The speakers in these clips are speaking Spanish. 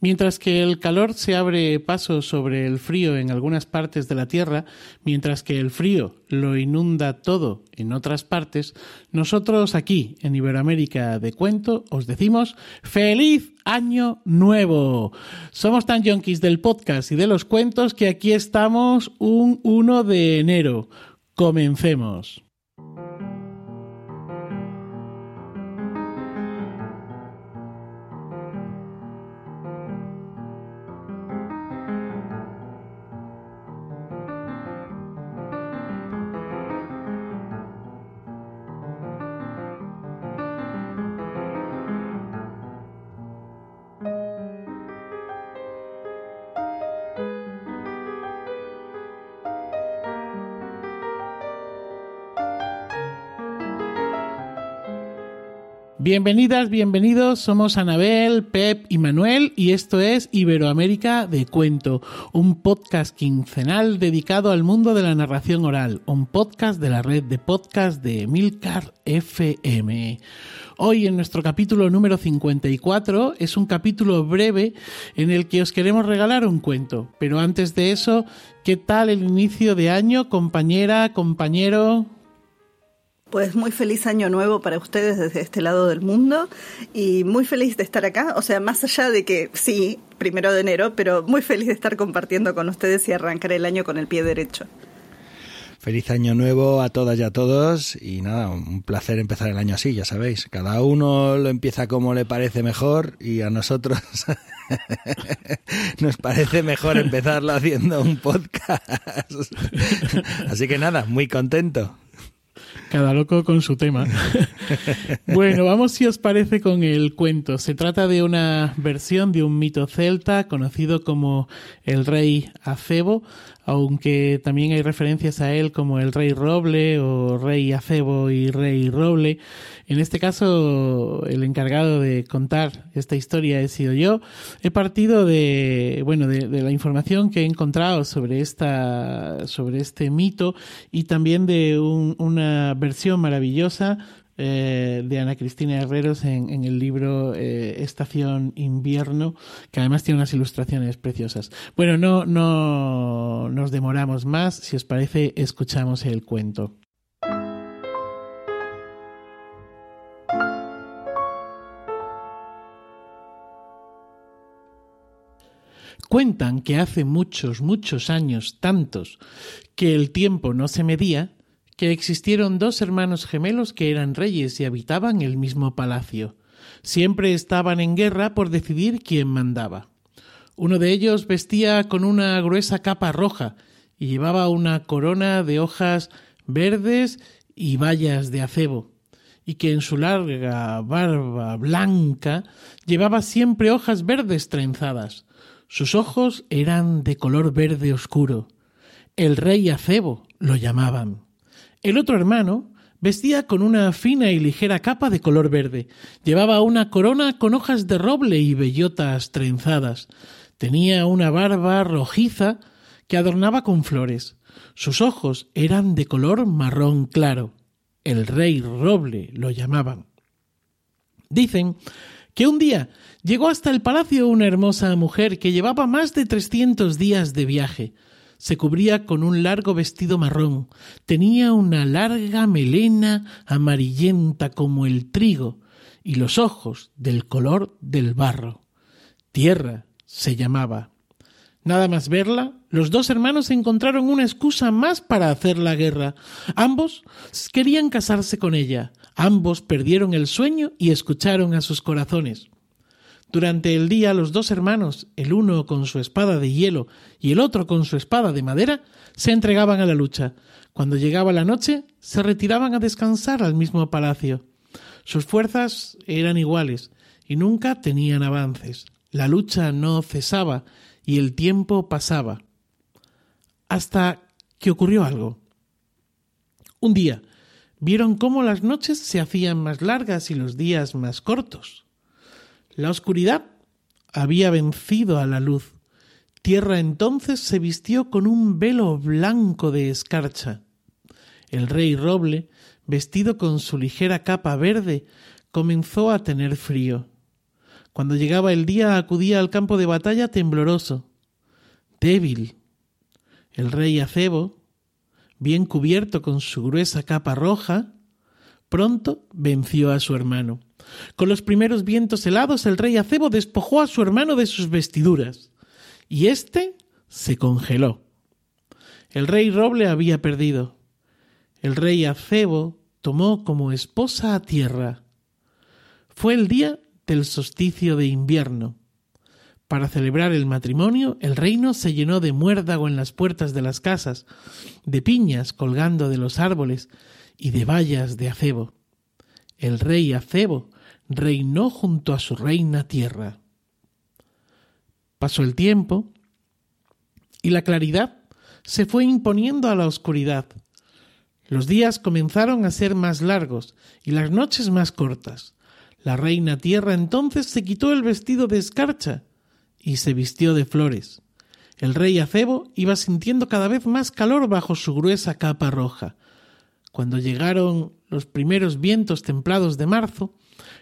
Mientras que el calor se abre paso sobre el frío en algunas partes de la Tierra, mientras que el frío lo inunda todo en otras partes, nosotros aquí en Iberoamérica de Cuento os decimos ¡Feliz Año Nuevo! Somos tan yonkis del podcast y de los cuentos que aquí estamos un 1 de enero. Comencemos. Bienvenidas, bienvenidos, somos Anabel, Pep y Manuel y esto es Iberoamérica de Cuento, un podcast quincenal dedicado al mundo de la narración oral, un podcast de la red de podcast de Milcar FM. Hoy en nuestro capítulo número 54 es un capítulo breve en el que os queremos regalar un cuento, pero antes de eso, ¿qué tal el inicio de año, compañera, compañero? Pues muy feliz año nuevo para ustedes desde este lado del mundo y muy feliz de estar acá, o sea, más allá de que sí, primero de enero, pero muy feliz de estar compartiendo con ustedes y arrancar el año con el pie derecho. Feliz año nuevo a todas y a todos y nada, un placer empezar el año así, ya sabéis, cada uno lo empieza como le parece mejor y a nosotros nos parece mejor empezarlo haciendo un podcast. Así que nada, muy contento. Cada loco con su tema. bueno, vamos si os parece con el cuento. Se trata de una versión de un mito celta conocido como el rey Acebo, aunque también hay referencias a él como el rey Roble o rey Acebo y rey Roble. En este caso, el encargado de contar esta historia he sido yo. He partido de, bueno, de, la información que he encontrado sobre esta, sobre este mito y también de una versión maravillosa eh, de Ana Cristina Herreros en, el libro eh, Estación Invierno, que además tiene unas ilustraciones preciosas. Bueno, no, no nos demoramos más. Si os parece, escuchamos el cuento. Cuentan que hace muchos, muchos años, tantos, que el tiempo no se medía, que existieron dos hermanos gemelos que eran reyes y habitaban el mismo palacio. Siempre estaban en guerra por decidir quién mandaba. Uno de ellos vestía con una gruesa capa roja y llevaba una corona de hojas verdes y bayas de acebo, y que en su larga barba blanca llevaba siempre hojas verdes trenzadas. Sus ojos eran de color verde oscuro. El rey acebo lo llamaban. El otro hermano vestía con una fina y ligera capa de color verde. Llevaba una corona con hojas de roble y bellotas trenzadas. Tenía una barba rojiza que adornaba con flores. Sus ojos eran de color marrón claro. El rey roble lo llamaban. Dicen que un día llegó hasta el palacio una hermosa mujer que llevaba más de trescientos días de viaje se cubría con un largo vestido marrón, tenía una larga melena amarillenta como el trigo y los ojos del color del barro. Tierra se llamaba. Nada más verla, los dos hermanos encontraron una excusa más para hacer la guerra. Ambos querían casarse con ella. Ambos perdieron el sueño y escucharon a sus corazones. Durante el día los dos hermanos, el uno con su espada de hielo y el otro con su espada de madera, se entregaban a la lucha. Cuando llegaba la noche, se retiraban a descansar al mismo palacio. Sus fuerzas eran iguales y nunca tenían avances. La lucha no cesaba y el tiempo pasaba. Hasta que ocurrió algo. Un día vieron cómo las noches se hacían más largas y los días más cortos. La oscuridad había vencido a la luz. Tierra entonces se vistió con un velo blanco de escarcha. El rey roble, vestido con su ligera capa verde, comenzó a tener frío. Cuando llegaba el día acudía al campo de batalla tembloroso, débil. El rey Acebo, bien cubierto con su gruesa capa roja, pronto venció a su hermano. Con los primeros vientos helados el rey Acebo despojó a su hermano de sus vestiduras, y éste se congeló. El rey Roble había perdido. El rey Acebo tomó como esposa a tierra. Fue el día del solsticio de invierno. Para celebrar el matrimonio, el reino se llenó de muérdago en las puertas de las casas, de piñas colgando de los árboles y de vallas de acebo. El rey Acebo reinó junto a su reina tierra. Pasó el tiempo y la claridad se fue imponiendo a la oscuridad. Los días comenzaron a ser más largos y las noches más cortas. La reina tierra entonces se quitó el vestido de escarcha y se vistió de flores. El rey Acebo iba sintiendo cada vez más calor bajo su gruesa capa roja. Cuando llegaron los primeros vientos templados de marzo,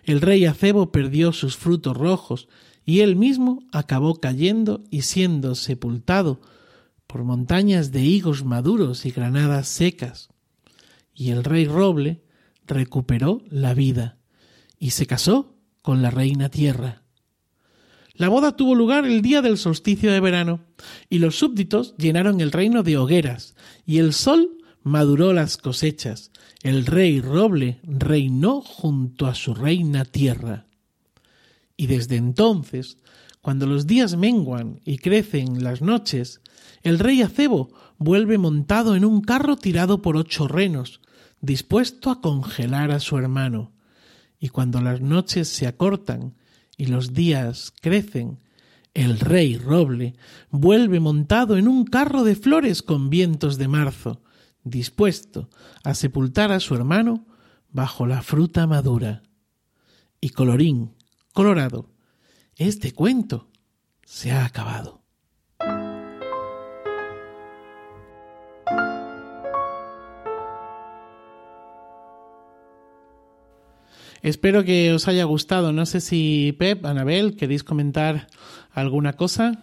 el rey Acebo perdió sus frutos rojos y él mismo acabó cayendo y siendo sepultado por montañas de higos maduros y granadas secas. Y el rey Roble recuperó la vida y se casó con la reina tierra. La boda tuvo lugar el día del solsticio de verano, y los súbditos llenaron el reino de hogueras, y el sol maduró las cosechas. El rey roble reinó junto a su reina tierra. Y desde entonces, cuando los días menguan y crecen las noches, el rey acebo vuelve montado en un carro tirado por ocho renos, dispuesto a congelar a su hermano y cuando las noches se acortan y los días crecen, el rey roble vuelve montado en un carro de flores con vientos de marzo, dispuesto a sepultar a su hermano bajo la fruta madura. Y colorín, colorado, este cuento se ha acabado. Espero que os haya gustado. No sé si Pep, Anabel, queréis comentar alguna cosa.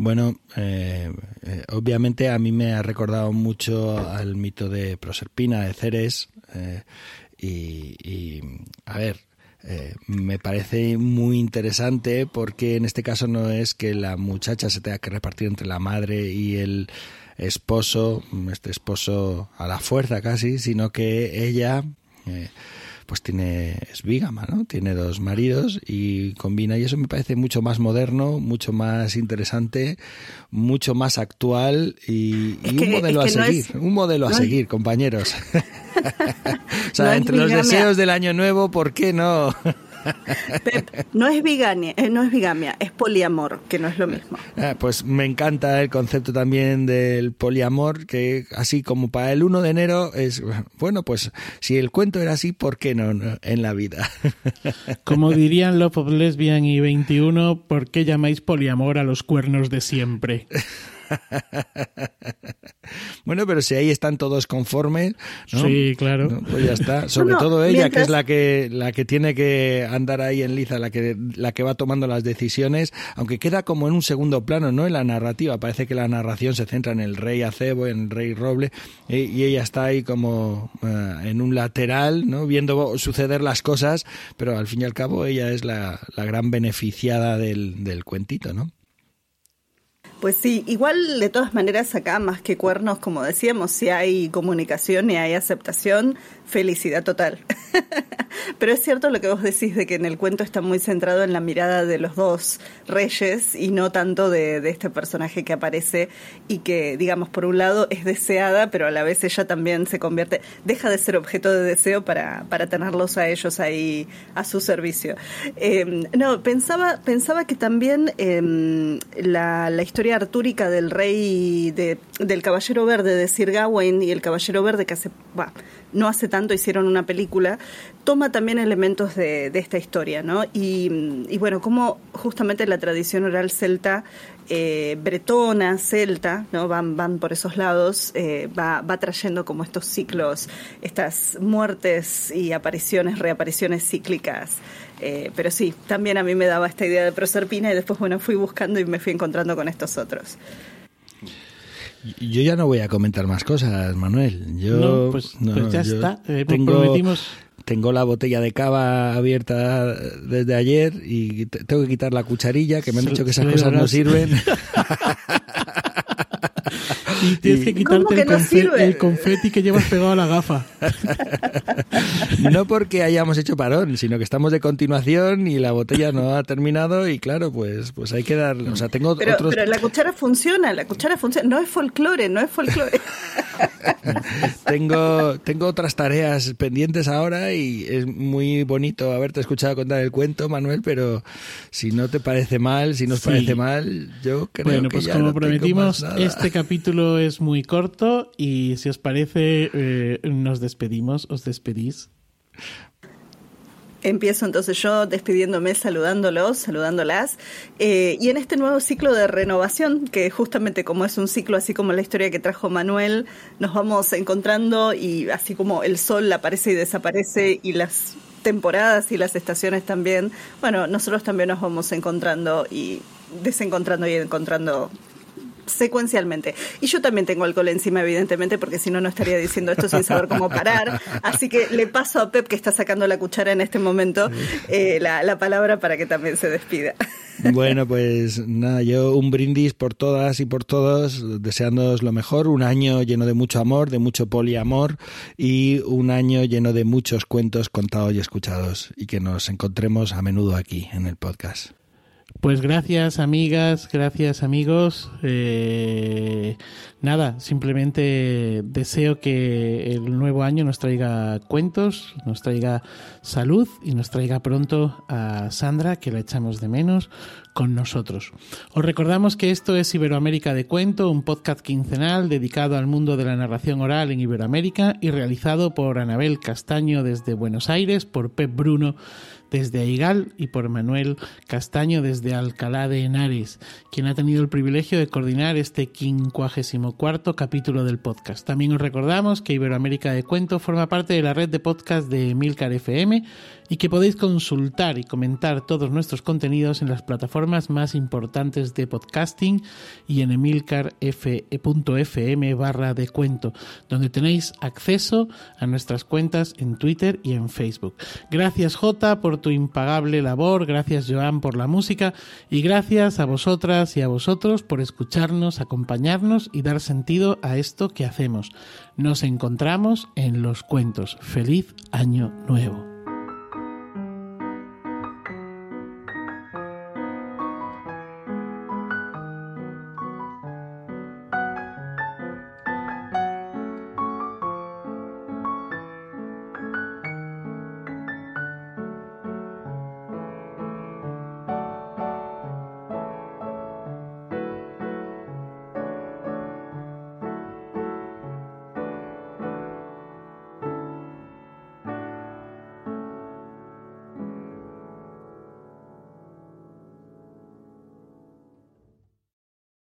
Bueno, eh, eh, obviamente a mí me ha recordado mucho al mito de Proserpina, de Ceres, eh, y, a ver, me parece muy interesante porque en este caso no es que la muchacha se tenga que repartir entre la madre y el esposo, este esposo a la fuerza casi, sino que ella pues tiene, es vígama, ¿no? Tiene dos maridos y combina, y eso me parece mucho más moderno, mucho más interesante, mucho más actual y, un modelo a seguir, un modelo a seguir, compañeros. o sea, entre los deseos del año nuevo, ¿por qué no? No es bigamia, eh, no es bigamia, es poliamor, que no es lo mismo. Ah, pues me encanta el concepto también del poliamor, que así como para el 1 de enero es, bueno, pues si el cuento era así, ¿por qué no, en la vida? Como dirían Love of Lesbian y 21, ¿por qué llamáis poliamor a los cuernos de siempre? bueno, pero si ahí están todos conformes, sí, claro, pues ya está. Sobre todo ella, que es la que la que tiene que andar ahí en liza, la que la que va tomando las decisiones, aunque queda como en un segundo plano, no en la narrativa. Parece que la narración se centra en el rey acebo, en el rey roble, y, ella está ahí como eh, en un lateral, no, viendo suceder las cosas, pero al fin y al cabo ella es la, la gran beneficiada del, del cuentito, ¿no? Pues sí, igual de todas maneras acá más que cuernos, como decíamos, si hay comunicación y hay aceptación, felicidad total. Pero es cierto lo que vos decís de que en el cuento está muy centrado en la mirada de los dos reyes y no tanto de, este personaje que aparece y que, digamos, por un lado es deseada, pero a la vez ella también se convierte, deja de ser objeto de deseo para, para tenerlos a ellos ahí a su servicio. Eh, no, pensaba, pensaba que también la, la historia artúrica del rey, de, del caballero verde de Sir Gawain y el caballero verde que hace, no hace tanto hicieron una película, toma también elementos de, esta historia, ¿no? Y, bueno, como justamente la tradición oral celta, eh, bretona, celta, ¿no? Van, van por esos lados, eh, va, va trayendo como estos ciclos, estas muertes y apariciones, reapariciones cíclicas Eh, pero sí, también a mí me daba esta idea de Proserpina y después, bueno, fui buscando y me fui encontrando con estos otros. Yo ya no voy a comentar más cosas, Manuel. Yo, no, pues, pues ya está. Eh, tengo, tengo la botella de cava abierta desde ayer y tengo que quitar la cucharilla, que me han dicho que esas cosas no sirven. Y tienes que quitarte el, confeti que llevas pegado a la gafa. No porque hayamos hecho parón, sino que estamos de continuación y la botella no ha terminado y claro, pues, pues hay que darle. O sea, tengo pero, otros... pero la cuchara funciona, la cuchara funciona. No es folclore, no es folclore. tengo, tengo otras tareas pendientes ahora y es muy bonito haberte escuchado contar el cuento, Manuel, pero si no te parece mal, si nos parece mal, yo creo bueno, que pues ya como no prometimos, este capítulo es muy corto y si os parece, eh, nos despedimos, os despedís. Empiezo entonces yo despidiéndome, saludándolos, saludándolas. Eh, y en este nuevo ciclo de renovación, que justamente como es un ciclo así como la historia que trajo Manuel, nos vamos encontrando y así como el sol aparece y desaparece y las temporadas y las estaciones también, bueno, nosotros también nos vamos encontrando y desencontrando y encontrando secuencialmente. Y yo también tengo alcohol encima, evidentemente, porque si no, no estaría diciendo esto sin saber cómo parar. Así que le paso a Pep, que está sacando la cuchara en este momento, eh, la, la palabra para que también se despida. Bueno, pues nada, yo un brindis por todas y por todos, deseándoos lo mejor, un año lleno de mucho amor, de mucho poliamor y un año lleno de muchos cuentos contados y escuchados y que nos encontremos a menudo aquí en el podcast. Pues gracias amigas, gracias amigos. Eh, nada, simplemente deseo que el nuevo año nos traiga cuentos, nos traiga salud y nos traiga pronto a Sandra, que la echamos de menos, con nosotros. Os recordamos que esto es Iberoamérica de Cuento, un podcast quincenal dedicado al mundo de la narración oral en Iberoamérica y realizado por Anabel Castaño desde Buenos Aires, por Pep Bruno desde Aigal y por Manuel Castaño desde Alcalá de Henares, quien ha tenido el privilegio de coordinar este 54 capítulo del podcast. También os recordamos que Iberoamérica de Cuento forma parte de la red de podcast de Milcar FM y que podéis consultar y comentar todos nuestros contenidos en las plataformas más importantes de podcasting y en emilcar.fm barra de cuento, donde tenéis acceso a nuestras cuentas en Twitter y en Facebook. Gracias Jota tu impagable labor, gracias Joan por la música y gracias a vosotras y a vosotros por escucharnos, acompañarnos y dar sentido a esto que hacemos. Nos encontramos en los cuentos. Feliz año nuevo.